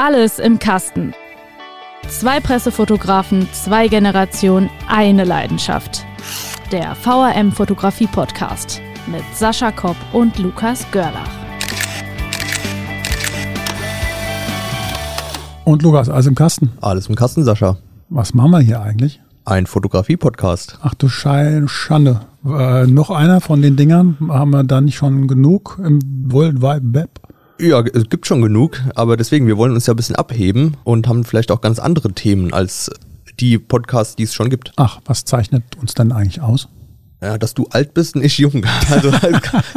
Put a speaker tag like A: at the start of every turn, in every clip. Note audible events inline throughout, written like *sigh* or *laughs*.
A: Alles im Kasten. Zwei Pressefotografen, zwei Generationen, eine Leidenschaft. Der VRM Fotografie Podcast mit Sascha Kopp und Lukas Görlach.
B: Und Lukas, alles im Kasten.
C: Alles im Kasten, Sascha.
B: Was machen wir hier eigentlich?
C: Ein Fotografie-Podcast.
B: Ach du Schei Schande. Äh, noch einer von den Dingern? Haben wir da nicht schon genug im World Wide Web?
C: Ja, es gibt schon genug, aber deswegen, wir wollen uns ja ein bisschen abheben und haben vielleicht auch ganz andere Themen als die Podcasts, die es schon gibt.
B: Ach, was zeichnet uns denn eigentlich aus?
C: Ja, dass du alt bist und ich jung. *laughs* Also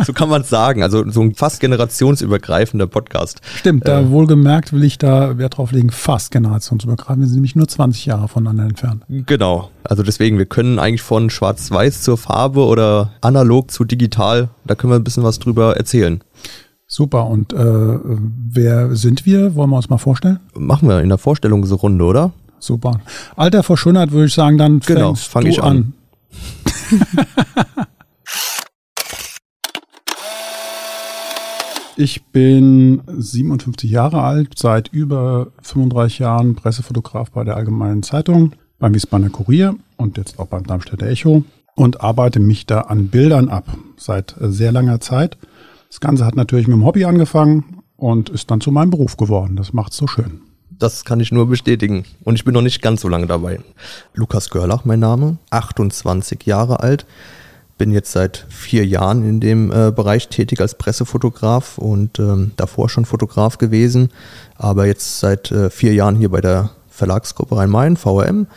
C: so kann man es sagen. Also so ein fast generationsübergreifender Podcast.
B: Stimmt, da äh, wohlgemerkt will ich da Wert drauf legen, fast generationsübergreifend. Wir sind nämlich nur 20 Jahre voneinander entfernt.
C: Genau. Also deswegen, wir können eigentlich von schwarz-weiß zur Farbe oder analog zu digital, da können wir ein bisschen was drüber erzählen.
B: Super. Und äh, wer sind wir? Wollen wir uns mal vorstellen?
C: Machen wir in der Vorstellungsrunde, oder?
B: Super. Alter vor Schönheit würde ich sagen, dann
C: genau, fang ich an. an. *laughs*
B: ich bin 57 Jahre alt, seit über 35 Jahren Pressefotograf bei der Allgemeinen Zeitung, beim Wiesbadener Kurier und jetzt auch beim Darmstädter Echo und arbeite mich da an Bildern ab seit sehr langer Zeit. Das Ganze hat natürlich mit dem Hobby angefangen und ist dann zu meinem Beruf geworden. Das macht es so schön.
C: Das kann ich nur bestätigen. Und ich bin noch nicht ganz so lange dabei. Lukas Görlach, mein Name, 28 Jahre alt. Bin jetzt seit vier Jahren in dem äh, Bereich tätig als Pressefotograf und ähm, davor schon Fotograf gewesen. Aber jetzt seit äh, vier Jahren hier bei der Verlagsgruppe Rhein-Main, VRM,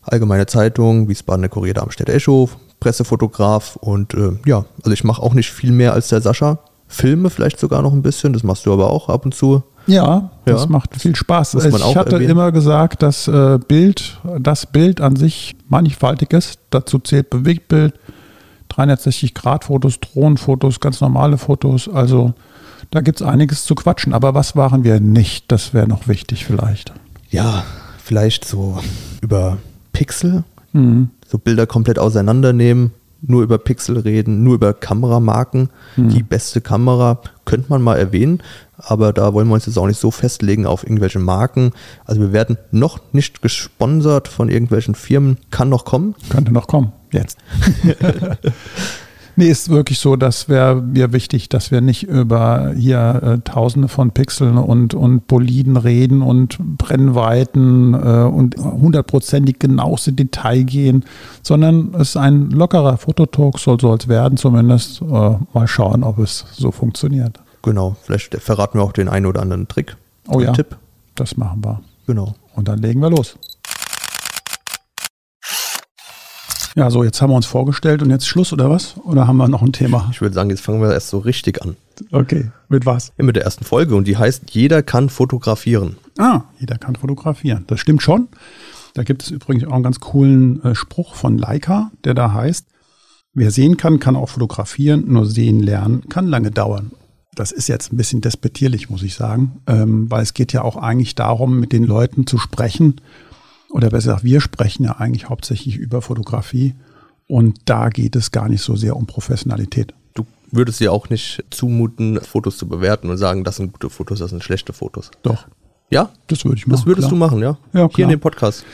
C: Allgemeine Zeitung, Wiesbadener Kurier Darmstädter Echo, Pressefotograf und äh, ja, also ich mache auch nicht viel mehr als der Sascha. Filme vielleicht sogar noch ein bisschen, das machst du aber auch ab und zu.
B: Ja, das ja. macht viel Spaß. Ich hatte erwähnen. immer gesagt, dass äh, Bild, das Bild an sich mannigfaltig ist. Dazu zählt Bewegtbild, 360-Grad-Fotos, Drohnenfotos, ganz normale Fotos. Also da gibt es einiges zu quatschen. Aber was waren wir nicht? Das wäre noch wichtig vielleicht.
C: Ja, vielleicht so über Pixel, mhm. so Bilder komplett auseinandernehmen, nur über Pixel reden, nur über Kameramarken. Mhm. Die beste Kamera könnte man mal erwähnen, aber da wollen wir uns jetzt auch nicht so festlegen auf irgendwelche Marken. Also wir werden noch nicht gesponsert von irgendwelchen Firmen. Kann noch kommen.
B: Könnte noch kommen, jetzt. *laughs* Nee, ist wirklich so, dass wäre mir wichtig, dass wir nicht über hier äh, Tausende von Pixeln und, und Boliden reden und Brennweiten äh, und hundertprozentig genaueste Detail gehen, sondern es ist ein lockerer Fototalk, soll es werden zumindest. Äh, mal schauen, ob es so funktioniert.
C: Genau, vielleicht verraten wir auch den einen oder anderen Trick.
B: Oh ja, Tipp. das machen wir.
C: Genau.
B: Und dann legen wir los. Ja, so, jetzt haben wir uns vorgestellt und jetzt Schluss oder was? Oder haben wir noch ein Thema?
C: Ich würde sagen, jetzt fangen wir erst so richtig an.
B: Okay, mit was?
C: Ja, mit der ersten Folge und die heißt Jeder kann fotografieren.
B: Ah, jeder kann fotografieren. Das stimmt schon. Da gibt es übrigens auch einen ganz coolen äh, Spruch von Leica, der da heißt, wer sehen kann, kann auch fotografieren, nur sehen lernen kann lange dauern. Das ist jetzt ein bisschen despektierlich, muss ich sagen, ähm, weil es geht ja auch eigentlich darum, mit den Leuten zu sprechen oder besser gesagt, wir sprechen ja eigentlich hauptsächlich über Fotografie und da geht es gar nicht so sehr um Professionalität.
C: Du würdest dir auch nicht zumuten, Fotos zu bewerten und sagen, das sind gute Fotos, das sind schlechte Fotos.
B: Doch.
C: Ja?
B: Das würde ich machen.
C: Das würdest
B: klar.
C: du machen, ja?
B: Ja, klar.
C: Hier in dem Podcast.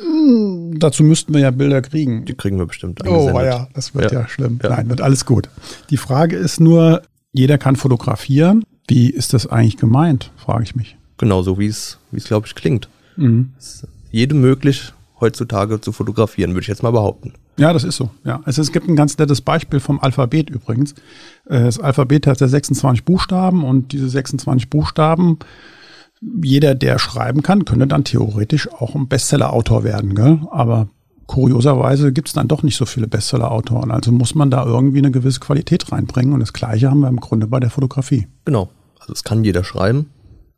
B: Hm, dazu müssten wir ja Bilder kriegen.
C: Die kriegen wir bestimmt.
B: Oh ja, das wird ja, ja schlimm. Ja. Nein, wird alles gut. Die Frage ist nur, jeder kann fotografieren. Wie ist das eigentlich gemeint, frage ich mich.
C: Genauso wie es, wie es glaube ich, klingt. Mhm jedem möglich, heutzutage zu fotografieren, würde ich jetzt mal behaupten.
B: Ja, das ist so. Ja, also es gibt ein ganz nettes Beispiel vom Alphabet übrigens. Äh, das Alphabet hat ja 26 Buchstaben und diese 26 Buchstaben, jeder, der schreiben kann, könnte dann theoretisch auch ein Bestseller-Autor werden. Gell? Aber kurioserweise gibt es dann doch nicht so viele Bestseller-Autoren. Also muss man da irgendwie eine gewisse Qualität reinbringen. Und das Gleiche haben wir im Grunde bei der Fotografie.
C: Genau. Also es kann jeder schreiben,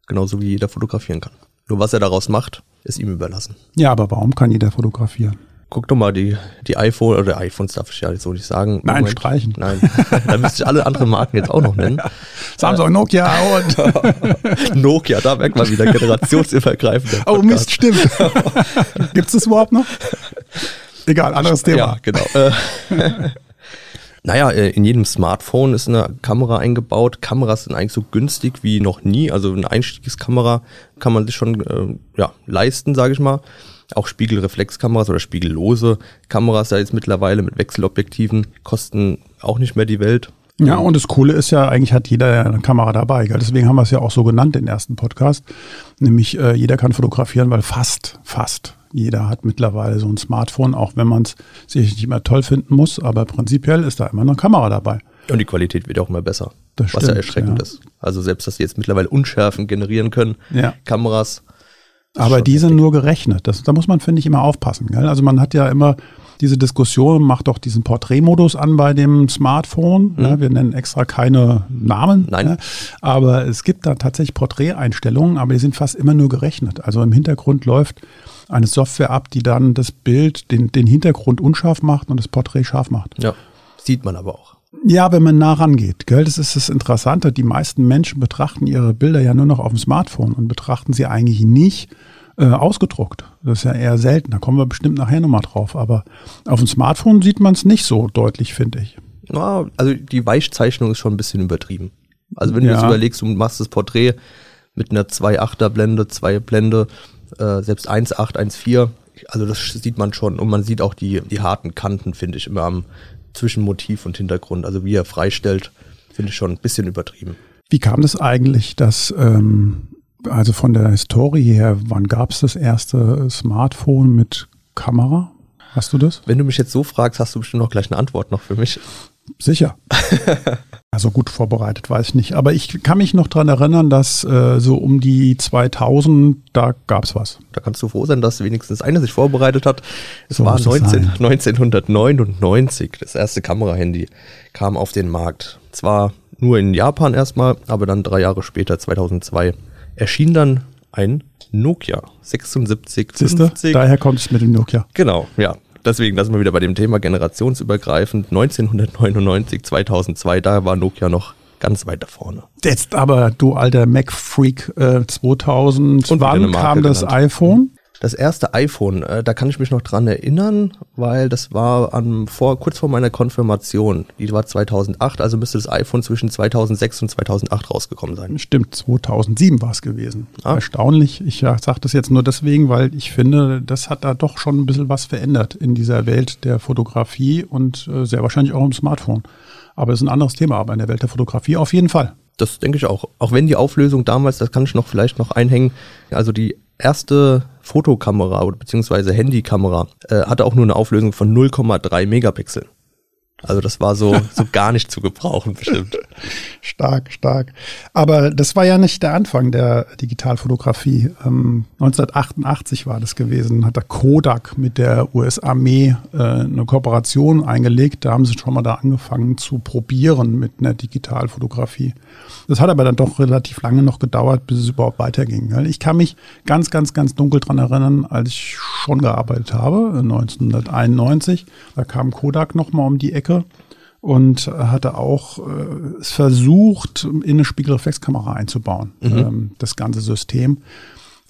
C: genauso wie jeder fotografieren kann. Nur was er daraus macht, ist ihm überlassen.
B: Ja, aber warum kann jeder fotografieren?
C: Guck doch mal, die, die iPhone oder iPhones darf ich ja so nicht sagen.
B: Nein, Moment. streichen.
C: Nein, da müsste ich alle anderen Marken jetzt auch noch nennen. *laughs*
B: Samsung, Nokia *laughs* und.
C: Nokia, da merkt man wieder generationsübergreifend.
B: Oh Mist, stimmt. Gibt es das überhaupt noch? Egal, anderes Thema.
C: Ja, genau. Naja, äh, in jedem Smartphone ist eine Kamera eingebaut. Kameras sind eigentlich so günstig wie noch nie. Also eine Einstiegskamera kann man sich schon äh, ja, leisten, sage ich mal. Auch Spiegelreflexkameras oder spiegellose Kameras da jetzt mittlerweile mit Wechselobjektiven kosten auch nicht mehr die Welt.
B: Ja, und das Coole ist ja, eigentlich hat jeder eine Kamera dabei. Gell? Deswegen haben wir es ja auch so genannt, den ersten Podcast. Nämlich äh, jeder kann fotografieren, weil fast, fast jeder hat mittlerweile so ein Smartphone, auch wenn man es sich nicht mehr toll finden muss. Aber prinzipiell ist da immer eine Kamera dabei.
C: Und die Qualität wird auch immer besser.
B: Das
C: was
B: stimmt,
C: ja erschreckend
B: ja.
C: ist. Also selbst, dass sie jetzt mittlerweile Unschärfen generieren können,
B: Ja.
C: Kameras.
B: Aber die sind nur gerechnet. Das, da muss man, finde ich, immer aufpassen. Gell? Also man hat ja immer diese Diskussion, macht doch diesen Porträtmodus an bei dem Smartphone. Ne? Wir nennen extra keine Namen.
C: Nein.
B: Ne? Aber es gibt da tatsächlich Porträteinstellungen, aber die sind fast immer nur gerechnet. Also im Hintergrund läuft eine Software ab, die dann das Bild, den, den Hintergrund unscharf macht und das Porträt scharf macht.
C: Ja, sieht man aber auch.
B: Ja, wenn man nah rangeht, gell, das ist das Interessante. Die meisten Menschen betrachten ihre Bilder ja nur noch auf dem Smartphone und betrachten sie eigentlich nicht äh, ausgedruckt. Das ist ja eher selten. Da kommen wir bestimmt nachher nochmal drauf. Aber auf dem Smartphone sieht man es nicht so deutlich, finde ich.
C: Ja, also die Weichzeichnung ist schon ein bisschen übertrieben. Also wenn du
B: Ja.
C: jetzt überlegst, du machst das Porträt mit einer 2,8er Blende, 2 Blende, äh, selbst 1,8, 1,4, also das sieht man schon. Und man sieht auch die, die harten Kanten, finde ich, immer am zwischen Motiv und Hintergrund. Also wie er freistellt, finde ich schon ein bisschen übertrieben.
B: Wie kam das eigentlich, dass, ähm, also von der Historie her, wann gab es das erste Smartphone mit Kamera? Hast du das?
C: Wenn du mich jetzt so fragst, hast du bestimmt noch gleich eine Antwort noch für mich.
B: Sicher. *laughs* also gut vorbereitet, weiß ich nicht. Aber ich kann mich noch dran erinnern, dass äh, so um die 2000, da gab es was.
C: Da kannst du froh sein, dass wenigstens einer sich vorbereitet hat. Es
B: So
C: war
B: muss es
C: 19,
B: sein.
C: 1999, das erste Kamerahandy kam auf den Markt. Zwar nur in Japan erstmal, aber dann drei Jahre später, 2002, erschien dann ein Nokia 7650.
B: Siehst du? Daher kommt es mit dem Nokia.
C: Genau, ja. Deswegen, sind wir wieder bei dem Thema generationsübergreifend. 1999, 2002, da war Nokia noch ganz weit da vorne.
B: Jetzt aber, du alter Mac-Freak, äh, 2000,
C: Und
B: wann kam das
C: genannt.
B: iPhone?
C: Das erste iPhone, äh, da kann ich mich noch dran erinnern, weil das war an, vor, kurz vor meiner Konfirmation. Die war 2008, also müsste das iPhone zwischen 2006 und 2008 rausgekommen sein.
B: Stimmt, 2007 war es gewesen.
C: Ah.
B: Erstaunlich. Ich ja, sage das jetzt nur deswegen, weil ich finde, das hat da doch schon ein bisschen was verändert in dieser Welt der Fotografie und äh, sehr wahrscheinlich auch im Smartphone. Aber das ist ein anderes Thema, aber in der Welt der Fotografie auf jeden Fall.
C: Das denke ich auch. Auch wenn die Auflösung damals, das kann ich noch vielleicht noch einhängen, also die erste Fotokamera oder beziehungsweise Handykamera äh, hatte auch nur eine Auflösung von 0,3 Megapixel. Also das war so, so gar nicht zu gebrauchen bestimmt. *laughs*
B: Stark, stark. Aber das war ja nicht der Anfang der Digitalfotografie. Ähm, 1988 war das gewesen, hat der Kodak mit der US-Armee äh, eine Kooperation eingelegt. Da haben sie schon mal da angefangen zu probieren mit einer Digitalfotografie. Das hat aber dann doch relativ lange noch gedauert, bis es überhaupt weiterging. Ich kann mich ganz, ganz, ganz dunkel dran erinnern, als ich schon gearbeitet habe, 1991. Da kam Kodak noch mal um die Ecke und hatte auch äh, versucht, in eine Spiegelreflexkamera einzubauen, ähm, das ganze System.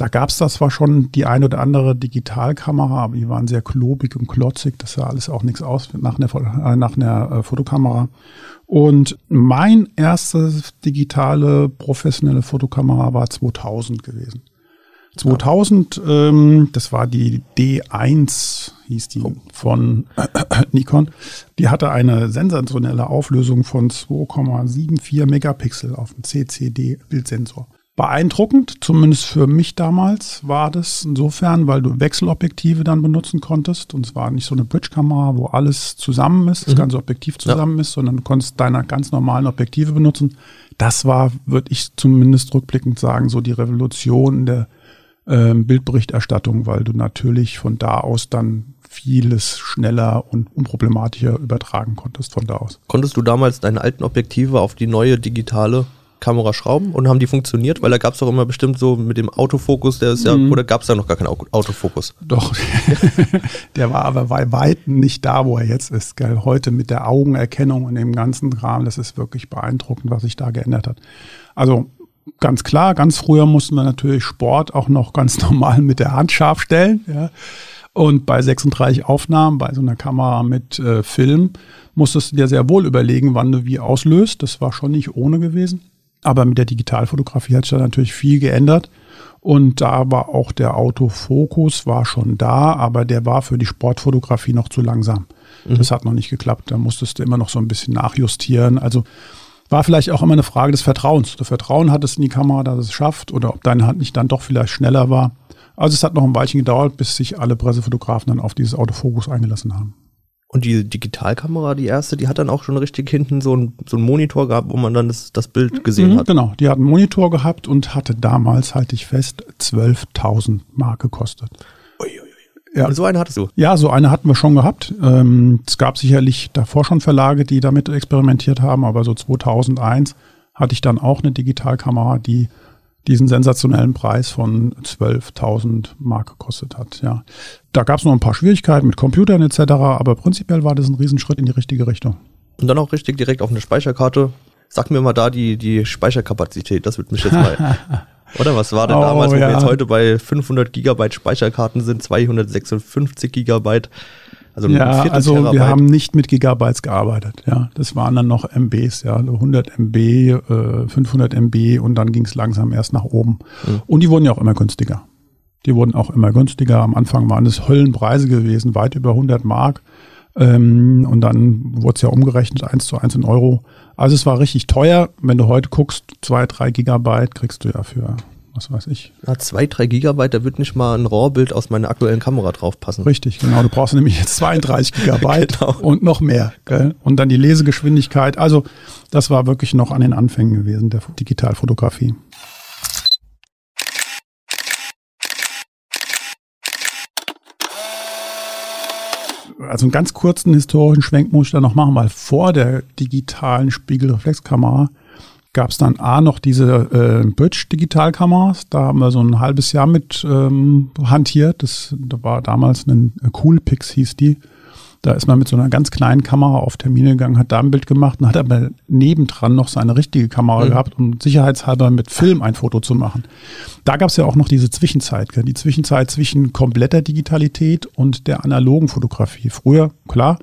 B: Da gab es das zwar schon die ein oder andere Digitalkamera, aber die waren sehr klobig und klotzig. Das sah alles auch nichts aus nach einer, äh, nach einer äh, Fotokamera. Und mein erstes digitale professionelle Fotokamera war 2000 gewesen. 2000, ähm, das war die D1, hieß die von *coughs* Nikon. Die hatte eine sensationelle Auflösung von 2,74 Megapixel auf dem CCD-Bildsensor. Beeindruckend, zumindest für mich damals, war das insofern, weil du Wechselobjektive dann benutzen konntest. Und es war nicht so eine Bridge-Kamera, wo alles zusammen ist, das ganze Objektiv zusammen ist, sondern du konntest deine ganz normalen Objektive benutzen. Das war, würde ich zumindest rückblickend sagen, so die Revolution der ähm, Bildberichterstattung, weil du natürlich von da aus dann vieles schneller und unproblematischer übertragen konntest von da aus.
C: Konntest du damals deine alten Objektive auf die neue digitale Kamera schrauben und haben die funktioniert? Weil da gab es doch immer bestimmt so mit dem Autofokus, der ist ja, oder gab es da noch gar keinen Au- Autofokus?
B: Doch, *laughs* der war aber bei Weitem nicht da, wo er jetzt ist. Gell? Heute mit der Augenerkennung und dem ganzen Kram, das ist wirklich beeindruckend, was sich da geändert hat. Also ganz klar, ganz früher mussten wir natürlich Sport auch noch ganz *laughs* normal mit der Hand scharf stellen. Ja. Und bei 36 Aufnahmen, bei so einer Kamera mit äh, Film, musstest du dir sehr wohl überlegen, wann du wie auslöst. Das war schon nicht ohne gewesen. Aber mit der Digitalfotografie hat sich da natürlich viel geändert. Und da war auch der Autofokus war schon da, aber der war für die Sportfotografie noch zu langsam. Mhm. Das hat noch nicht geklappt. Da musstest du immer noch so ein bisschen nachjustieren. Also war vielleicht auch immer eine Frage des Vertrauens. Du Vertrauen hattest in die Kamera, dass es schafft, oder ob deine Hand nicht dann doch vielleicht schneller war. Also es hat noch ein Weilchen gedauert, bis sich alle Pressefotografen dann auf dieses Autofokus eingelassen haben.
C: Und die Digitalkamera, die erste, die hat dann auch schon richtig hinten so einen so Monitor gehabt, wo man dann das, das Bild gesehen mhm, hat.
B: Genau, die hat einen Monitor gehabt und hatte damals, halte ich fest, 12.000 Mark gekostet.
C: Ja. Und so eine hattest du?
B: Ja, so eine hatten wir schon gehabt. Ähm, es gab sicherlich davor schon Verlage, die damit experimentiert haben, aber so 2001 hatte ich dann auch eine Digitalkamera, die diesen sensationellen Preis von 12.000 Mark gekostet hat. Ja, da gab es noch ein paar Schwierigkeiten mit Computern etc., aber prinzipiell war das ein Riesenschritt in die richtige Richtung.
C: Und dann auch richtig direkt auf eine Speicherkarte. Sag mir mal da die, die Speicherkapazität, das wird mich jetzt mal. *laughs* Oder was war denn oh, damals, wo ja. wir jetzt heute bei 500 Gigabyte Speicherkarten sind, 256 Gigabyte?
B: Also ja, also Terabyte. wir haben nicht mit Gigabytes gearbeitet. Ja, das waren dann noch MBs, ja, 100 MB, äh, 500 MB und dann ging es langsam erst nach oben. Mhm. Und die wurden ja auch immer günstiger. Die wurden auch immer günstiger. Am Anfang waren es Höllenpreise gewesen, weit über 100 Mark. Ähm, und dann wurde es ja umgerechnet, eins zu eins in Euro. Also es war richtig teuer. Wenn du heute guckst, zwei, drei Gigabyte kriegst du ja für was weiß ich.
C: Ja, zwei, drei Gigabyte, da wird nicht mal ein RAW-Bild aus meiner aktuellen Kamera drauf passen.
B: Richtig, genau. Du brauchst nämlich jetzt 32 *laughs* Gigabyte genau. und noch mehr. Gell? Und dann die Lesegeschwindigkeit. Also das war wirklich noch an den Anfängen gewesen der Digitalfotografie. Also einen ganz kurzen historischen Schwenk muss ich da noch machen, weil vor der digitalen Spiegelreflexkamera gab es dann A noch diese äh, Bridge-Digitalkameras. Da haben wir so ein halbes Jahr mit ähm, hantiert. Das, da war damals ein äh, Coolpix hieß die. Da ist man mit so einer ganz kleinen Kamera auf Termine gegangen, hat da ein Bild gemacht und hat aber nebendran noch seine richtige Kamera mhm. gehabt, um sicherheitshalber mit Film ein Foto zu machen. Da gab es ja auch noch diese Zwischenzeit, die Zwischenzeit zwischen kompletter Digitalität und der analogen Fotografie. Früher, klar,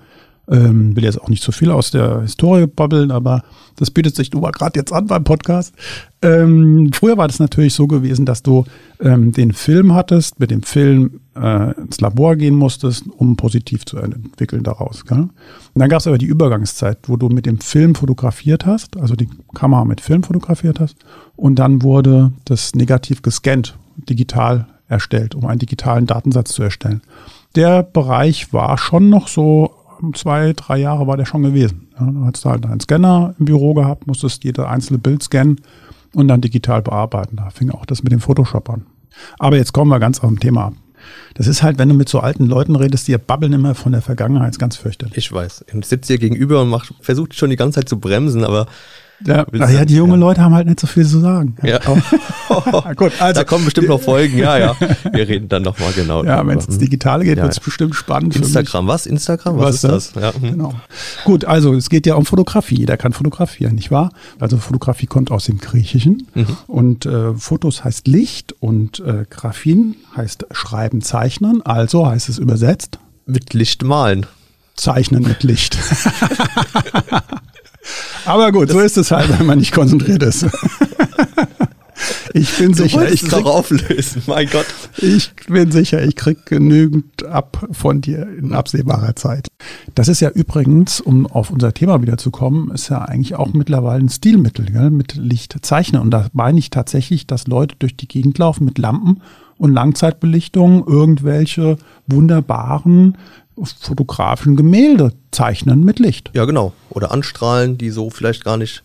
B: ähm, will jetzt auch nicht zu viel aus der Historie babbeln, aber das bietet sich nur mal gerade jetzt an beim Podcast. Ähm, früher war das natürlich so gewesen, dass du ähm, den Film hattest, mit dem Film äh, ins Labor gehen musstest, um positiv zu entwickeln daraus. Gell? Und dann gab es aber die Übergangszeit, wo du mit dem Film fotografiert hast, also die Kamera mit Film fotografiert hast, und dann wurde das negativ gescannt, digital erstellt, um einen digitalen Datensatz zu erstellen. Der Bereich war schon noch so zwei, drei Jahre war der schon gewesen. Ja, da hattest du halt einen Scanner im Büro gehabt, musstest jede einzelne Bild scannen und dann digital bearbeiten. Da fing auch das mit dem Photoshop an. Aber jetzt kommen wir ganz auf dem Thema ab. Das ist halt, wenn du mit so alten Leuten redest, die babbeln immer von der Vergangenheit, ganz fürchterlich.
C: Ich weiß. Ich sitze hier gegenüber und macht, versucht schon die ganze Zeit zu bremsen, aber
B: ja, ach ja, die jungen ja. Leute haben halt nicht so viel zu sagen.
C: Ja. *laughs* *laughs* Gut, also, da kommen bestimmt noch Folgen, ja, ja. Wir *laughs* reden dann nochmal genau.
B: Ja, wenn es ins Digitale geht, ja, wird es bestimmt spannend.
C: Instagram, was? Instagram? Was, was ist das? das? Ja.
B: Mhm. Genau. Gut, also es geht ja um Fotografie. Jeder kann fotografieren, nicht wahr? Also Fotografie kommt aus dem Griechischen mhm. und äh, Fotos heißt Licht und äh, Graphin heißt Schreiben, Zeichnen. Also heißt es übersetzt.
C: Mit Licht malen.
B: Zeichnen mit Licht. Aber gut, das so ist es halt, wenn man nicht konzentriert ist. Ich bin du sicher, ich krieg,
C: auflösen, mein Gott.
B: Ich bin sicher, ich krieg genügend ab von dir in absehbarer Zeit. Das ist ja übrigens, um auf unser Thema wieder zu kommen, ist ja eigentlich auch mittlerweile ein Stilmittel, gell, mit Licht zeichnen. Und da meine ich tatsächlich, dass Leute durch die Gegend laufen mit Lampen und Langzeitbelichtungen irgendwelche wunderbaren fotografischen Gemälde zeichnen mit Licht.
C: Ja, genau. Oder anstrahlen, die so vielleicht gar nicht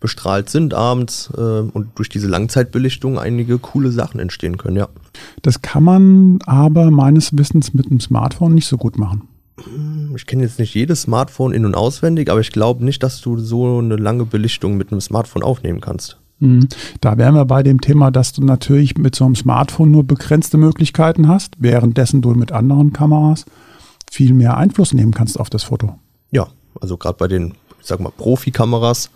C: bestrahlt sind abends äh, und durch diese Langzeitbelichtung einige coole Sachen entstehen können, ja.
B: Das kann man aber meines Wissens mit einem Smartphone nicht so gut machen.
C: Hm, ich kenne jetzt nicht jedes Smartphone in- und auswendig, aber ich glaube nicht, dass du so eine lange Belichtung mit einem Smartphone aufnehmen kannst.
B: Hm, da wären wir bei dem Thema, dass du natürlich mit so einem Smartphone nur begrenzte Möglichkeiten hast, währenddessen du mit anderen Kameras viel mehr Einfluss nehmen kannst auf das Foto.
C: Ja, also gerade bei den, ich sag mal, Profikameras,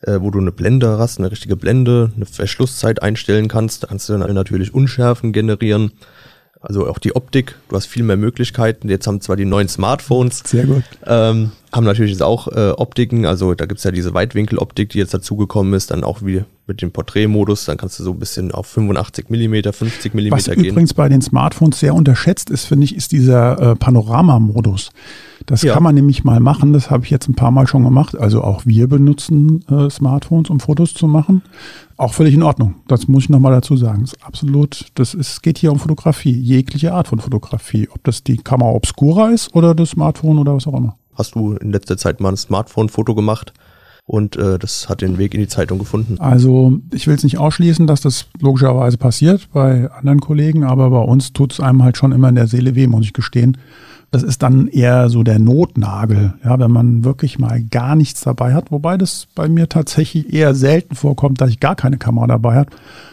C: äh, wo du eine Blende hast, eine richtige Blende, eine Verschlusszeit einstellen kannst, da kannst du dann natürlich Unschärfen generieren. Also auch die Optik, du hast viel mehr Möglichkeiten. Jetzt haben zwar die neuen Smartphones,
B: Sehr gut.
C: ähm, haben natürlich jetzt auch äh, Optiken, also da gibt's ja diese Weitwinkeloptik, die jetzt dazugekommen ist, dann auch wie mit dem Porträtmodus, dann kannst du so ein bisschen auf 85 Millimeter, 50
B: Was
C: Millimeter gehen.
B: übrigens bei den Smartphones sehr unterschätzt ist, finde ich, ist dieser äh, Panorama-Modus. Das
C: Ja.
B: kann man nämlich mal machen, das habe ich jetzt ein paar Mal schon gemacht. Also auch wir benutzen äh, Smartphones, um Fotos zu machen. Auch völlig in Ordnung. Das muss ich nochmal dazu sagen. Das ist absolut, das ist, geht hier um Fotografie, jegliche Art von Fotografie. Ob das die Kamera Obscura ist oder das Smartphone oder was auch immer.
C: Hast du in letzter Zeit mal ein Smartphone-Foto gemacht und äh, das hat den Weg in die Zeitung gefunden.
B: Also ich will es nicht ausschließen, dass das logischerweise passiert bei anderen Kollegen, aber bei uns tut es einem halt schon immer in der Seele weh, muss ich gestehen. Das ist dann eher so der Notnagel, ja, wenn man wirklich mal gar nichts dabei hat, wobei das bei mir tatsächlich eher selten vorkommt, dass ich gar keine Kamera dabei habe.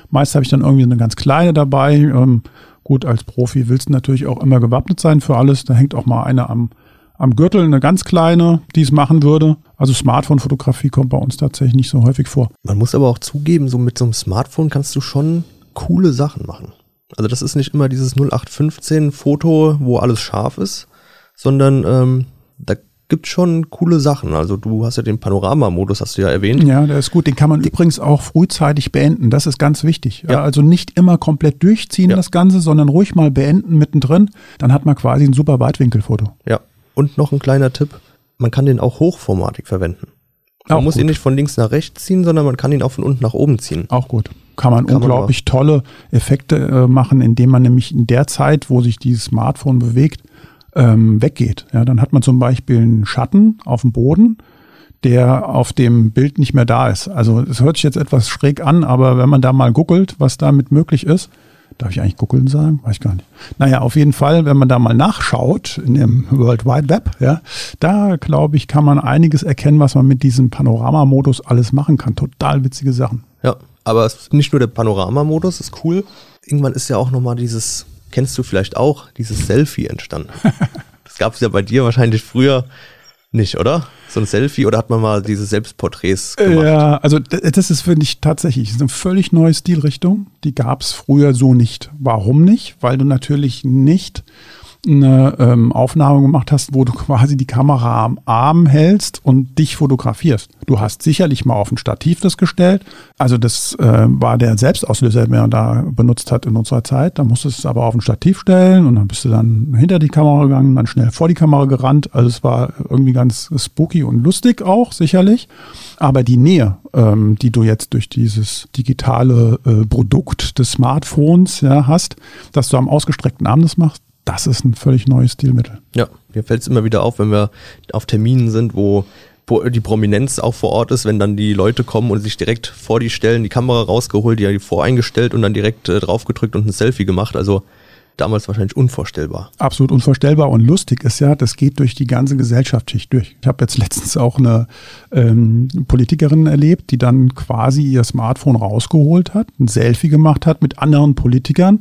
B: Meist habe ich dann irgendwie eine ganz kleine dabei. Ähm, gut, als Profi willst du natürlich auch immer gewappnet sein für alles. Da hängt auch mal eine am, am Gürtel, eine ganz kleine, die es machen würde. Also Smartphone-Fotografie kommt bei uns tatsächlich nicht so häufig vor.
C: Man muss aber auch zugeben, so mit so einem Smartphone kannst du schon coole Sachen machen. Also das ist nicht immer dieses 0815 Foto, wo alles scharf ist, sondern ähm, da gibt schon coole Sachen. Also du hast ja den Panoramamodus, hast du ja erwähnt.
B: Ja, der ist gut. Den kann man übrigens auch frühzeitig beenden. Das ist ganz wichtig. Ja. also nicht immer komplett durchziehen
C: Ja.
B: das Ganze, sondern ruhig mal beenden mittendrin. Dann hat man quasi ein super Weitwinkelfoto.
C: Ja. Und noch ein kleiner Tipp, man kann den auch hochformatig verwenden. Man
B: Auch
C: muss
B: gut.
C: ihn nicht von links nach rechts ziehen, sondern man kann ihn auch von unten nach oben ziehen.
B: Auch gut. Kann man
C: Kann man
B: unglaublich tolle Effekte äh, machen, indem man nämlich in der Zeit, wo sich dieses Smartphone bewegt, ähm, weggeht. Ja, dann hat man zum Beispiel einen Schatten auf dem Boden, der auf dem Bild nicht mehr da ist. Also es hört sich jetzt etwas schräg an, aber wenn man da mal googelt, was damit möglich ist, darf ich eigentlich googeln sagen? Weiß ich gar nicht. Naja, auf jeden Fall, wenn man da mal nachschaut in dem World Wide Web, ja, da glaube ich, kann man einiges erkennen, was man mit diesem Panoramamodus alles machen kann. Total witzige Sachen.
C: Ja, aber nicht nur der Panoramamodus, ist cool. Irgendwann ist ja auch nochmal dieses, kennst du vielleicht auch, dieses Selfie entstanden. *laughs* das gab es ja bei dir wahrscheinlich früher nicht, oder? So ein Selfie oder hat man mal diese Selbstporträts gemacht?
B: Ja, also das ist, finde ich, tatsächlich eine völlig neue Stilrichtung. Die gab es früher so nicht. Warum nicht? Weil du natürlich nicht eine ähm, Aufnahme gemacht hast, wo du quasi die Kamera am Arm hältst und dich fotografierst. Du hast sicherlich mal auf ein Stativ das gestellt. Also das äh, war der Selbstauslöser, den man da benutzt hat in unserer Zeit. Da musstest du es aber auf ein Stativ stellen und dann bist du dann hinter die Kamera gegangen, dann schnell vor die Kamera gerannt. Also es war irgendwie ganz spooky und lustig auch, sicherlich. Aber die Nähe, ähm, die du jetzt durch dieses digitale äh, Produkt des Smartphones ja, hast, dass du am ausgestreckten Arm das machst, das ist ein völlig neues Stilmittel.
C: Ja, mir fällt es immer wieder auf, wenn wir auf Terminen sind, wo, die Prominenz auch vor Ort ist, wenn dann die Leute kommen und sich direkt vor die stellen, die Kamera rausgeholt, die voreingestellt und dann direkt äh, draufgedrückt und ein Selfie gemacht. Also damals wahrscheinlich unvorstellbar.
B: Absolut unvorstellbar und lustig ist ja, das geht durch die ganze Gesellschaftsschicht durch. Ich habe jetzt letztens auch eine ähm, Politikerin erlebt, die dann quasi ihr Smartphone rausgeholt hat, ein Selfie gemacht hat mit anderen Politikern.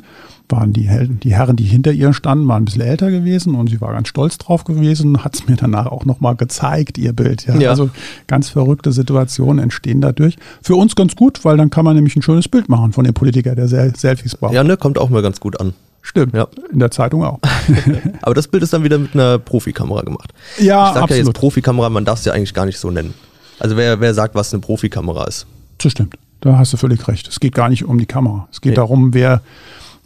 B: Waren die, Hel- die Herren, die hinter ihr standen, waren ein bisschen älter gewesen und sie war ganz stolz drauf gewesen, hat es mir danach auch nochmal gezeigt, ihr Bild. Ja.
C: Ja.
B: Also ganz verrückte Situationen entstehen dadurch. Für uns ganz gut, weil dann kann man nämlich ein schönes Bild machen von dem Politiker, der Sel Selfies braucht.
C: Ja, ne, kommt auch mal ganz gut an.
B: Stimmt,
C: Ja.
B: in der Zeitung auch. *laughs*
C: Aber das Bild ist dann wieder mit einer Profikamera gemacht.
B: Ja,
C: ich sag ja
B: absolut.
C: jetzt Profikamera, man darf es ja eigentlich gar nicht so nennen. Also wer, wer sagt, was eine Profikamera ist?
B: Das stimmt. Da hast du völlig recht. Es geht gar nicht um die Kamera. Es geht
C: Nee.
B: darum, wer,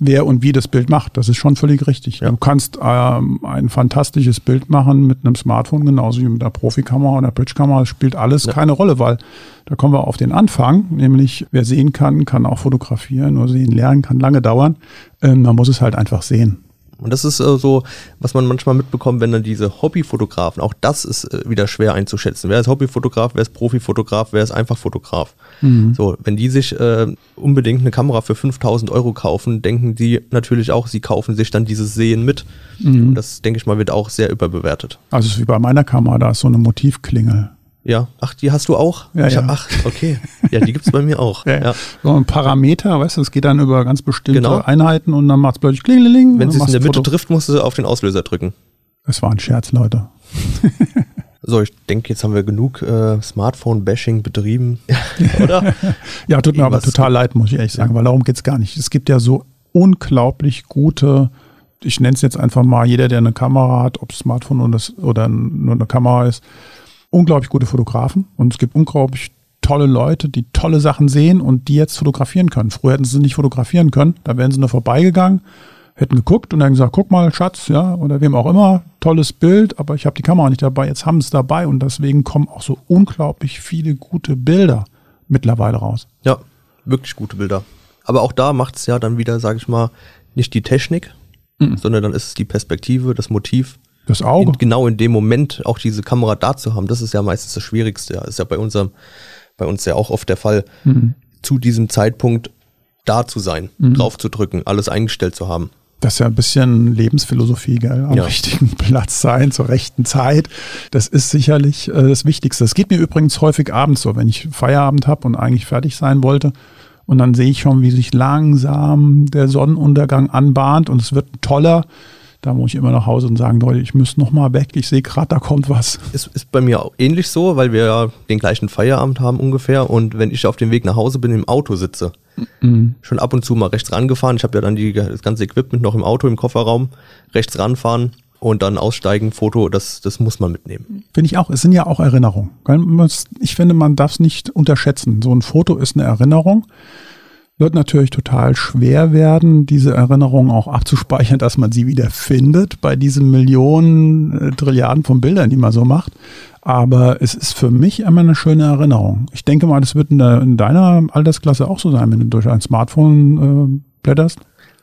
B: wer und wie das Bild macht. Das ist schon völlig richtig.
C: Ja.
B: Du kannst ähm, ein fantastisches Bild machen mit einem Smartphone, genauso wie mit einer Profikamera oder Bridgekamera. Es spielt alles
C: Ja.
B: keine Rolle, weil da kommen wir auf den Anfang, nämlich wer sehen kann, kann auch fotografieren. Nur sehen lernen kann lange dauern. Ähm, man muss es halt einfach sehen.
C: Und das ist äh, so, was man manchmal mitbekommt, wenn dann diese Hobbyfotografen, auch das ist äh, wieder schwer einzuschätzen. Wer ist Hobbyfotograf, wer ist Profifotograf, wer ist einfach Fotograf? So, wenn die sich äh, unbedingt eine Kamera für 5000 Euro kaufen, denken die natürlich auch, sie kaufen sich dann dieses Sehen mit. Und das, denke ich mal, wird auch sehr überbewertet.
B: Also es ist wie bei meiner Kamera, da ist so eine Motivklingel.
C: Ja, ach, die hast du auch?
B: Ja,
C: ich
B: ja.
C: Hab, ach, okay. Ja, die gibt's bei mir auch. *laughs*
B: Ja,
C: ja.
B: So ein Parameter, weißt du, es geht dann über ganz bestimmte
C: Genau.
B: Einheiten und dann macht es plötzlich klingeling.
C: Wenn sie es in der Mitte
B: Foto.
C: trifft, musst du auf den Auslöser drücken.
B: Es war ein Scherz, Leute. *laughs*
C: So, ich denke, jetzt haben wir genug äh, Smartphone-Bashing betrieben. *laughs* Oder?
B: Ja, tut mir aber total leid, muss ich ehrlich sagen, weil darum geht's gar nicht. Es gibt ja so unglaublich gute ich nenne es jetzt einfach mal, jeder, der eine Kamera hat, ob Smartphone oder, oder nur eine Kamera ist, unglaublich gute Fotografen und es gibt unglaublich tolle Leute, die tolle Sachen sehen und die jetzt fotografieren können. Früher hätten sie nicht fotografieren können, da wären sie nur vorbeigegangen, hätten geguckt und dann gesagt, guck mal, Schatz, ja, oder wem auch immer, tolles Bild, aber ich habe die Kamera nicht dabei, jetzt haben sie es dabei und deswegen kommen auch so unglaublich viele gute Bilder mittlerweile raus.
C: Ja, wirklich gute Bilder. Aber auch da macht es ja dann wieder, sage ich mal, nicht die Technik, mhm. sondern dann ist es die Perspektive, das Motiv.
B: Das Auge.
C: In, genau in dem Moment auch diese Kamera da zu haben, das ist ja meistens das Schwierigste. Ist ja bei unserem, bei uns ja auch oft der Fall, mhm. zu diesem Zeitpunkt da zu sein, mhm. drauf zu drücken, alles eingestellt zu haben.
B: Das ist ja ein bisschen Lebensphilosophie, gell? Am ja. richtigen *laughs* Platz sein, zur rechten Zeit. Das ist sicherlich äh, das Wichtigste. Es geht mir übrigens häufig abends so, wenn ich Feierabend habe und eigentlich fertig sein wollte. Und dann sehe ich schon, wie sich langsam der Sonnenuntergang anbahnt und es wird toller. Da muss ich immer nach Hause und sagen, Leute, ich muss noch mal weg. Ich sehe gerade, da kommt was.
C: Es ist bei mir auch ähnlich so, weil wir ja den gleichen Feierabend haben ungefähr. Und wenn ich auf dem Weg nach Hause bin, im Auto sitze, mhm. schon ab und zu mal rechts rangefahren. Ich habe ja dann die, das ganze Equipment noch im Auto, im Kofferraum. Rechts ranfahren und dann aussteigen, Foto, das, das muss man mitnehmen.
B: Finde ich auch. Es sind ja auch Erinnerungen. Ich finde, man darf es nicht unterschätzen. So ein Foto ist eine Erinnerung wird natürlich total schwer werden, diese Erinnerungen auch abzuspeichern, dass man sie wieder findet bei diesen Millionen, äh, Trilliarden von Bildern, die man so macht. Aber es ist für mich immer eine schöne Erinnerung. Ich denke mal, das wird in, der, in deiner Altersklasse auch so sein, wenn du durch ein Smartphone äh, blätterst.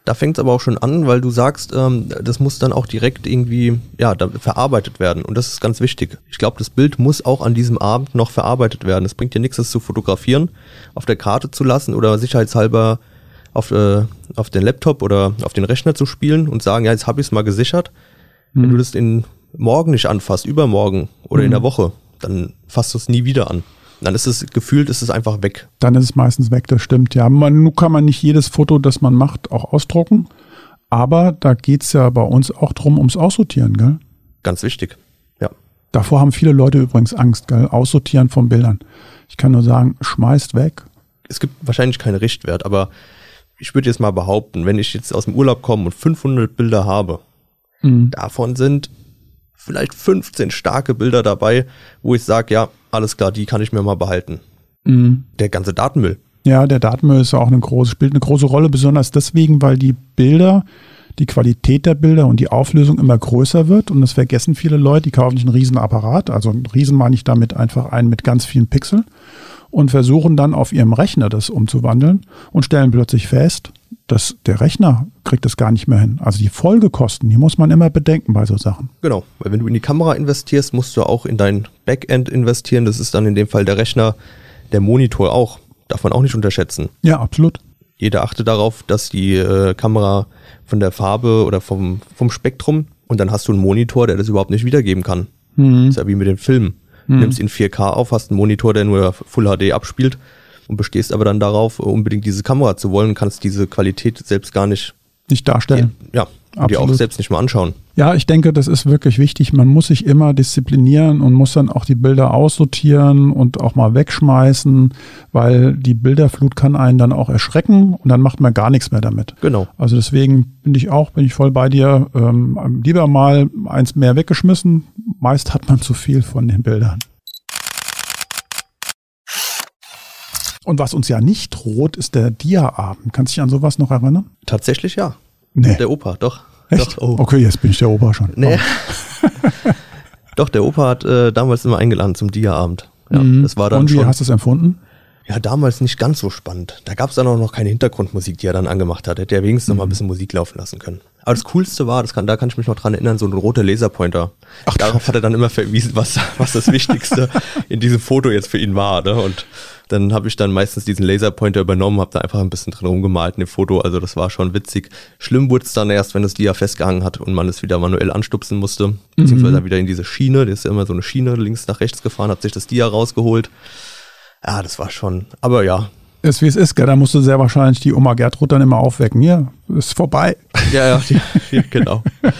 C: Da fängt es aber auch schon an, weil du sagst, ähm, das muss dann auch direkt irgendwie ja, verarbeitet werden. Und das ist ganz wichtig. Ich glaube, das Bild muss auch an diesem Abend noch verarbeitet werden. Es bringt dir nichts, das zu fotografieren, auf der Karte zu lassen oder sicherheitshalber auf, äh, auf den Laptop oder auf den Rechner zu spielen und sagen, ja, jetzt habe ich es mal gesichert. Mhm. Wenn du das in morgen nicht anfasst, übermorgen oder mhm. in der Woche, dann fasst du es nie wieder an. Dann ist es gefühlt, ist es einfach weg.
B: Dann ist es meistens weg, das stimmt. Ja, man, nun kann man nicht jedes Foto, das man macht, auch ausdrucken. Aber da geht es ja bei uns auch drum ums Aussortieren, gell?
C: Ganz wichtig, ja.
B: Davor haben viele Leute übrigens Angst, gell? Aussortieren von Bildern. Ich kann nur sagen, schmeißt weg.
C: Es gibt wahrscheinlich keinen Richtwert, aber ich würde jetzt mal behaupten, wenn ich jetzt aus dem Urlaub komme und 500 Bilder habe, mhm. davon sind vielleicht 15 starke Bilder dabei, wo ich sage, ja, alles klar, die kann ich mir mal behalten. Mhm. Der ganze Datenmüll.
B: Ja, der Datenmüll ist auch eine große, spielt eine große Rolle, besonders deswegen, weil die Bilder, die Qualität der Bilder und die Auflösung immer größer wird. Und das vergessen viele Leute, die kaufen sich einen Riesenapparat. Also einen Riesen meine ich damit einfach einen mit ganz vielen Pixeln und versuchen dann auf ihrem Rechner das umzuwandeln und stellen plötzlich fest, dass der Rechner kriegt das gar nicht mehr hin. Also die Folgekosten, die muss man immer bedenken bei so Sachen.
C: Genau, weil wenn du in die Kamera investierst, musst du auch in dein Backend investieren. Das ist dann in dem Fall der Rechner, der Monitor auch. Darf man auch nicht unterschätzen.
B: Ja, absolut.
C: Jeder achte darauf, dass die äh, Kamera von der Farbe oder vom, vom Spektrum und dann hast du einen Monitor, der das überhaupt nicht wiedergeben kann. Mhm. Das ist ja wie mit den Filmen. Du mhm. nimmst ihn 4K auf, hast einen Monitor, der nur Full HD abspielt und bestehst aber dann darauf, unbedingt diese Kamera zu wollen, kannst diese Qualität selbst gar nicht
B: nicht darstellen.
C: Ja, Absolut. die auch selbst nicht mal anschauen.
B: Ja, ich denke, das ist wirklich wichtig. Man muss sich immer disziplinieren und muss dann auch die Bilder aussortieren und auch mal wegschmeißen, weil die Bilderflut kann einen dann auch erschrecken und dann macht man gar nichts mehr damit.
C: Genau.
B: Also deswegen bin ich auch, bin ich voll bei dir. Ähm, lieber mal eins mehr weggeschmissen. Meist hat man zu viel von den Bildern. Und was uns ja nicht droht, ist der Dia-Abend. Kannst du dich an sowas noch erinnern?
C: Tatsächlich ja.
B: Nee.
C: Der Opa, doch.
B: Echt?
C: Doch, oh.
B: Okay, jetzt bin ich der Opa schon.
C: Nee. Oh. *laughs* doch, der Opa hat äh, damals immer eingeladen zum Dia-Abend.
B: Ja, mhm. das war dann Und wie schon, hast du es empfunden?
C: Ja, damals nicht ganz so spannend. Da gab es dann auch noch keine Hintergrundmusik, die er dann angemacht hat. Hätte er wenigstens mhm. noch mal ein mhm. bisschen Musik laufen lassen können. Aber das Coolste war, das kann, da kann ich mich noch dran erinnern, so ein roter Laserpointer. Ach, Darauf hat er dann immer verwiesen, was, was das Wichtigste *laughs* in diesem Foto jetzt für ihn war. Ne? Und dann habe ich dann meistens diesen Laserpointer übernommen, habe da einfach ein bisschen drin rumgemalt in dem Foto. Also das war schon witzig. Schlimm wurde es dann erst, wenn das Dia festgehangen hat und man es wieder manuell anstupsen musste. Beziehungsweise mhm. wieder in diese Schiene. Das ist ja immer so eine Schiene links nach rechts gefahren, hat sich das Dia rausgeholt. Ja, das war schon. Aber ja,
B: ist wie es ist, gell? Da musst du sehr wahrscheinlich die Oma Gertrud dann immer aufwecken. Hier, ist vorbei. *laughs*
C: Ja, ja, ja genau. *laughs*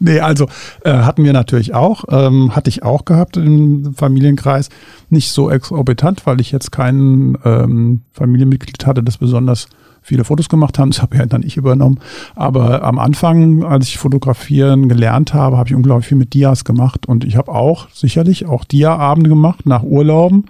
B: nee, also äh, hatten wir natürlich auch, ähm, hatte ich auch gehabt im Familienkreis. Nicht so exorbitant, weil ich jetzt kein ähm, Familienmitglied hatte, das besonders viele Fotos gemacht haben. Das habe ja dann ich übernommen. Aber am Anfang, als ich fotografieren gelernt habe, habe ich unglaublich viel mit Dias gemacht. Und ich habe auch sicherlich auch Dia-Abende gemacht nach Urlauben.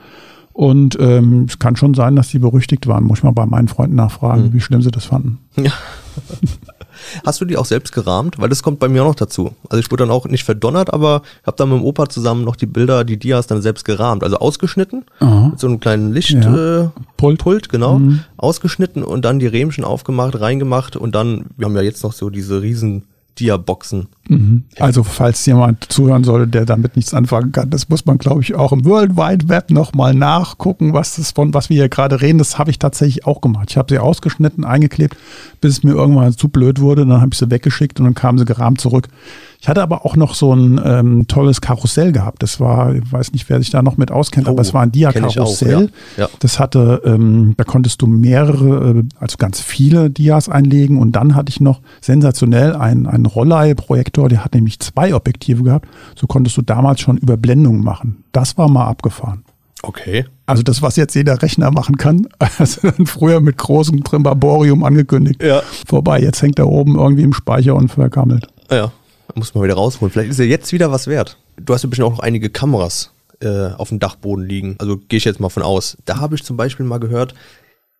B: Und ähm, es kann schon sein, dass die berüchtigt waren. Muss ich mal bei meinen Freunden nachfragen, mhm. wie schlimm sie das fanden. Ja. *laughs*
C: Hast du die auch selbst gerahmt? Weil das kommt bei mir auch noch dazu. Also ich wurde dann auch nicht verdonnert, aber habe dann mit dem Opa zusammen noch die Bilder, die Dias dann selbst gerahmt. Also ausgeschnitten, Aha. mit so einem kleinen Lichtpult, ja. äh, Pult. genau, mhm. ausgeschnitten und dann die Rähmchen aufgemacht, reingemacht und dann, wir haben ja jetzt noch so diese riesen Dia-Boxen.
B: Mhm. Also falls jemand zuhören soll, der damit nichts anfangen kann, das muss man, glaube ich, auch im World Wide Web nochmal nachgucken, was das von was wir hier gerade reden. Das habe ich tatsächlich auch gemacht. Ich habe sie ausgeschnitten, eingeklebt, bis es mir irgendwann zu blöd wurde. Dann habe ich sie weggeschickt und dann kamen sie gerahmt zurück. Ich hatte aber auch noch so ein ähm, tolles Karussell gehabt. Das war, ich weiß nicht, wer sich da noch mit auskennt, oh, aber es war ein Dia-Karussell. Ja. Ja. Das hatte, ähm, da konntest du mehrere, äh, also ganz viele Dias einlegen und dann hatte ich noch sensationell einen, einen Rollei-Projektor, der hat nämlich zwei Objektive gehabt. So konntest du damals schon Überblendungen machen. Das war mal abgefahren.
C: Okay.
B: Also das, was jetzt jeder Rechner machen kann, *laughs* also früher mit großem Trimbarborium angekündigt. Ja. Vorbei, jetzt hängt er oben irgendwie im Speicher und vergammelt.
C: Ja. Muss man wieder rausholen. Vielleicht ist ja jetzt wieder was wert. Du hast ja bestimmt auch noch einige Kameras äh, auf dem Dachboden liegen. Also gehe ich jetzt mal von aus. Da habe ich zum Beispiel mal gehört,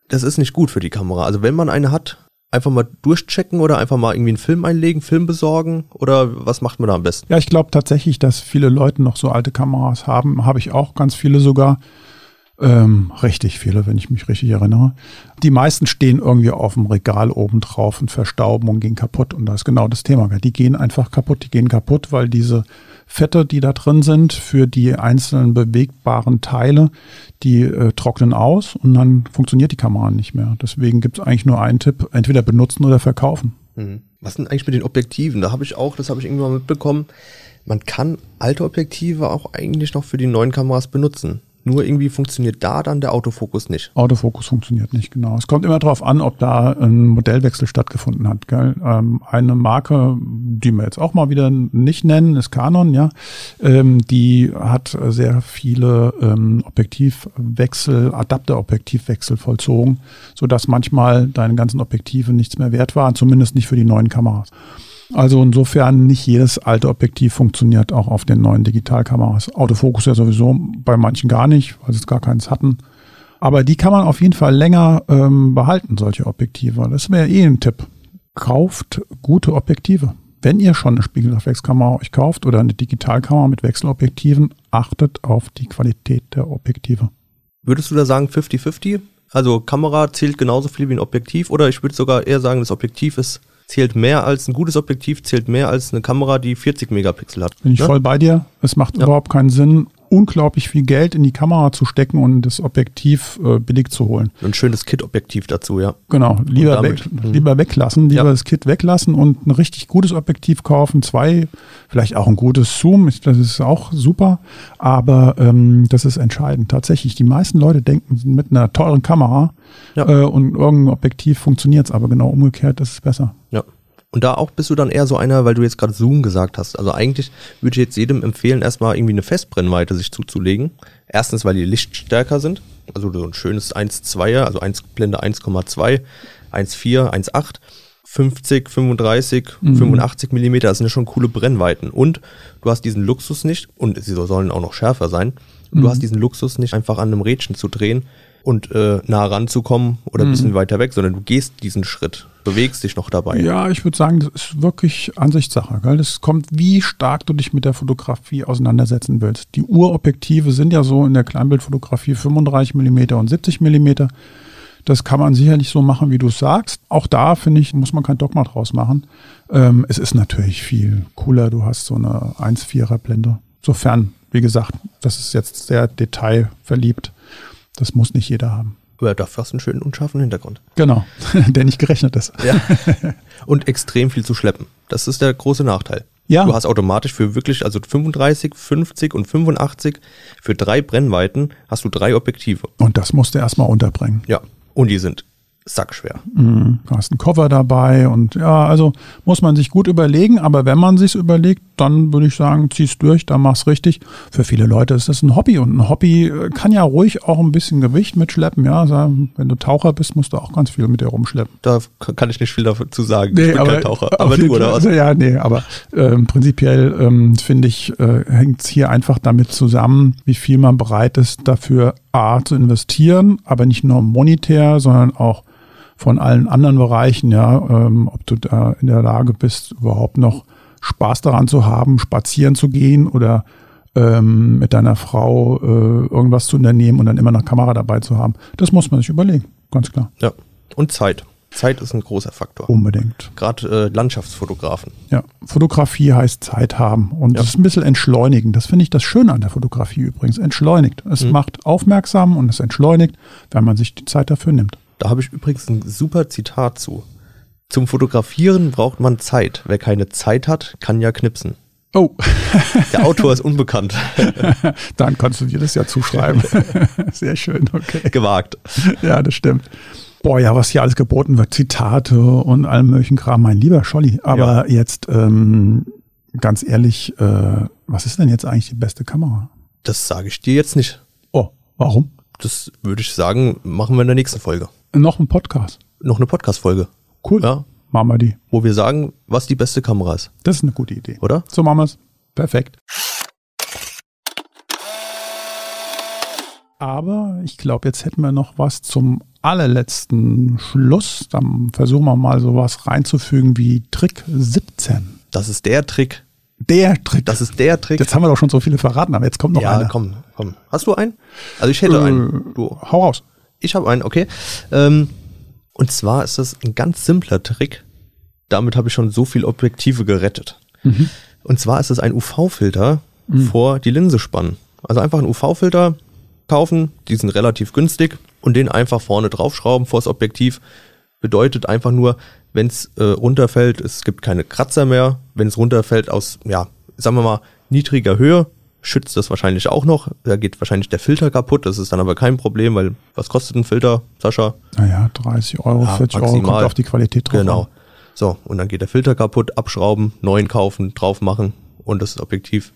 C: das ist nicht gut für die Kamera. Also wenn man eine hat, einfach mal durchchecken oder einfach mal irgendwie einen Film einlegen, Film besorgen oder was macht man da am besten?
B: Ja, ich glaube tatsächlich, dass viele Leute noch so alte Kameras haben. Habe ich auch ganz viele sogar. Ähm, richtig viele, wenn ich mich richtig erinnere. Die meisten stehen irgendwie auf dem Regal oben drauf und verstauben und gehen kaputt. Und da ist genau das Thema. Die gehen einfach kaputt. Die gehen kaputt, weil diese Fette, die da drin sind, für die einzelnen bewegbaren Teile, die äh, trocknen aus und dann funktioniert die Kamera nicht mehr. Deswegen gibt es eigentlich nur einen Tipp, entweder benutzen oder verkaufen.
C: Mhm. Was denn eigentlich mit den Objektiven? Da habe ich auch, das habe ich irgendwann mitbekommen, man kann alte Objektive auch eigentlich noch für die neuen Kameras benutzen. Nur irgendwie funktioniert da dann der Autofokus nicht.
B: Autofokus funktioniert nicht, genau. Es kommt immer darauf an, ob da ein Modellwechsel stattgefunden hat. Gell? Ähm, eine Marke, die wir jetzt auch mal wieder nicht nennen, ist Canon, ja. Ähm, die hat sehr viele ähm, Objektivwechsel, Adapterobjektivwechsel vollzogen, sodass manchmal deine ganzen Objektive nichts mehr wert waren, zumindest nicht für die neuen Kameras. Also insofern nicht jedes alte Objektiv funktioniert auch auf den neuen Digitalkameras. Autofokus ja sowieso bei manchen gar nicht, weil sie es gar keins hatten. Aber die kann man auf jeden Fall länger ähm, behalten, solche Objektive. Das wäre eh ein Tipp. Kauft gute Objektive. Wenn ihr schon eine Spiegelreflexkamera euch kauft oder eine Digitalkamera mit Wechselobjektiven, achtet auf die Qualität der Objektive.
C: Würdest du da sagen 50-50? Also Kamera zählt genauso viel wie ein Objektiv oder ich würde sogar eher sagen, das Objektiv ist zählt mehr als ein gutes Objektiv, zählt mehr als eine Kamera, die 40 Megapixel hat.
B: Bin ich ne? voll bei dir. Es macht ja. überhaupt keinen Sinn, unglaublich viel Geld in die Kamera zu stecken und das Objektiv äh, billig zu holen.
C: Ein schönes Kit-Objektiv dazu, ja.
B: Genau, lieber, weg, mhm. lieber weglassen, lieber ja. das Kit weglassen und ein richtig gutes Objektiv kaufen, zwei, vielleicht auch ein gutes Zoom, das ist auch super, aber ähm, das ist entscheidend. Tatsächlich, die meisten Leute denken mit einer teuren Kamera ja. äh, und irgendein Objektiv funktioniert es, aber genau umgekehrt ist es besser.
C: Ja. Und da auch bist du dann eher so einer, weil du jetzt gerade Zoom gesagt hast. Also eigentlich würde ich jetzt jedem empfehlen, erstmal irgendwie eine Festbrennweite sich zuzulegen. Erstens, weil die lichtstärker sind. Also so ein schönes 1,2er, also 1, Blende 1,2, 1,4, 1,8. 50, 35, mhm. 85 Millimeter, das sind ja schon coole Brennweiten. Und du hast diesen Luxus nicht, und sie sollen auch noch schärfer sein, mhm. du hast diesen Luxus nicht einfach an einem Rädchen zu drehen, und äh, nah ranzukommen oder ein bisschen mhm. weiter weg, sondern du gehst diesen Schritt, bewegst dich noch dabei.
B: Ja, ich würde sagen, das ist wirklich Ansichtssache. Gell? Das kommt, wie stark du dich mit der Fotografie auseinandersetzen willst. Die Urobjektive sind ja so in der Kleinbildfotografie 35 mm und 70 mm. Das kann man sicherlich so machen, wie du es sagst. Auch da, finde ich, muss man kein Dogma draus machen. Ähm, es ist natürlich viel cooler. Du hast so eine 1,4er Blende. Sofern, wie gesagt, das ist jetzt sehr detailverliebt. Das muss nicht jeder haben.
C: Aber dafür hast du einen schönen unscharfen Hintergrund.
B: Genau, *laughs* der nicht gerechnet ist. Ja.
C: Und extrem viel zu schleppen. Das ist der große Nachteil. Ja. Du hast automatisch für wirklich, also 35, 50 und 85, für drei Brennweiten hast du drei Objektive.
B: Und das musst du erstmal unterbringen.
C: Ja. Und die sind sackschwer.
B: Mhm. Du hast ein Cover dabei und ja, also muss man sich gut überlegen, aber wenn man sich überlegt, dann würde ich sagen, zieh's durch, dann mach's richtig. Für viele Leute ist das ein Hobby und ein Hobby äh, kann ja ruhig auch ein bisschen Gewicht mitschleppen, ja. Wenn du Taucher bist, musst du auch ganz viel mit dir rumschleppen.
C: Da kann ich nicht viel dazu sagen. Nee, ich bin aber, kein Taucher.
B: Aber du, oder was? Ja, nee, aber ähm, prinzipiell ähm, finde ich, äh, hängt's hier einfach damit zusammen, wie viel man bereit ist, dafür A zu investieren, aber nicht nur monetär, sondern auch von allen anderen Bereichen, ja, ähm, ob du da in der Lage bist, überhaupt noch Spaß daran zu haben, spazieren zu gehen oder ähm, mit deiner Frau äh, irgendwas zu unternehmen und dann immer eine Kamera dabei zu haben. Das muss man sich überlegen, ganz klar.
C: Ja, und Zeit. Zeit ist ein großer Faktor.
B: Unbedingt.
C: Gerade äh, Landschaftsfotografen.
B: Ja, Fotografie heißt Zeit haben und ja. das ist ein bisschen entschleunigen. Das finde ich das Schöne an der Fotografie übrigens. Entschleunigt. Es mhm. macht aufmerksam und es entschleunigt, wenn man sich die Zeit dafür nimmt.
C: Da habe ich übrigens ein super Zitat zu. Zum Fotografieren braucht man Zeit. Wer keine Zeit hat, kann ja knipsen.
B: Oh.
C: Der Autor ist unbekannt. *laughs*
B: Dann kannst du dir das ja zuschreiben. *laughs* Sehr schön, okay.
C: Gewagt.
B: Ja, das stimmt. Boah, ja, was hier alles geboten wird, Zitate und allem möglichen Kram, mein lieber Scholli. Aber ja. jetzt, ähm, ganz ehrlich, äh, was ist denn jetzt eigentlich die beste Kamera?
C: Das sage ich dir jetzt nicht.
B: Oh, warum?
C: Das würde ich sagen, machen wir in der nächsten Folge.
B: Noch ein Podcast.
C: Noch eine Podcast-Folge.
B: Cool. Ja. Machen wir die.
C: Wo wir sagen, was die beste Kamera ist.
B: Das ist eine gute Idee.
C: Oder?
B: So machen wir es. Perfekt. Aber ich glaube, jetzt hätten wir noch was zum allerletzten Schluss. Dann versuchen wir mal sowas reinzufügen wie Trick 17.
C: Das ist der Trick.
B: Der Trick.
C: Das ist der Trick.
B: Jetzt haben wir doch schon so viele verraten, aber jetzt kommt noch ja, einer.
C: Ja, komm, komm. Hast du einen? Also ich hätte äh, einen. Du.
B: Hau raus.
C: Ich habe einen, okay. Ähm, und zwar ist das ein ganz simpler Trick. Damit habe ich schon so viel Objektive gerettet. Mhm. Und zwar ist es ein UV-Filter mhm. vor die Linse spannen. Also einfach einen UV-Filter kaufen, die sind relativ günstig und den einfach vorne draufschrauben vor das Objektiv. Bedeutet einfach nur, wenn es äh, runterfällt, es gibt keine Kratzer mehr. Wenn es runterfällt aus, ja, sagen wir mal, niedriger Höhe, schützt das wahrscheinlich auch noch. Da geht wahrscheinlich der Filter kaputt. Das ist dann aber kein Problem, weil was kostet ein Filter, Sascha?
B: Naja, 30 Euro, ja, 40 maximal. Euro, kommt auf die Qualität drauf.
C: Genau. So, und dann geht der Filter kaputt, abschrauben, neuen kaufen, drauf machen und das Objektiv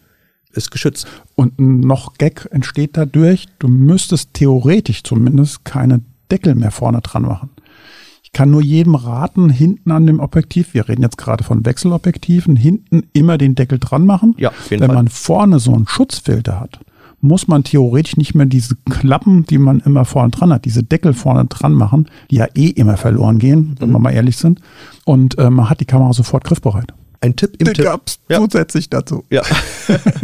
C: ist geschützt.
B: Und noch Gag entsteht dadurch, du müsstest theoretisch zumindest keine Deckel mehr vorne dran machen. Ich kann nur jedem raten, hinten an dem Objektiv, wir reden jetzt gerade von Wechselobjektiven, hinten immer den Deckel dran machen.
C: Ja, auf
B: jeden Wenn Fall. man vorne so einen Schutzfilter hat, muss man theoretisch nicht mehr diese Klappen, die man immer vorne dran hat, diese Deckel vorne dran machen, die ja eh immer verloren gehen, wenn mhm. wir mal ehrlich sind. Und äh, man hat die Kamera sofort griffbereit.
C: Ein Tipp im Tipp.
B: Gab's ja. zusätzlich dazu.
C: Ja.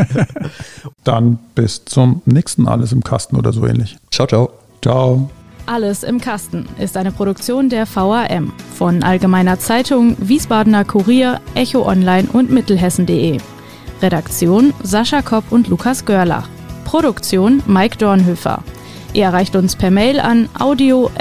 C: *laughs*
B: Dann bis zum nächsten Alles im Kasten oder so ähnlich.
C: Ciao, ciao.
B: Ciao.
A: Alles im Kasten ist eine Produktion der VAM von Allgemeiner Zeitung, Wiesbadener Kurier, Echo Online und Mittelhessen.de. Redaktion Sascha Kopp und Lukas Görlach. Produktion Mike Dornhöfer. Ihr erreicht uns per Mail an audio.vam.de.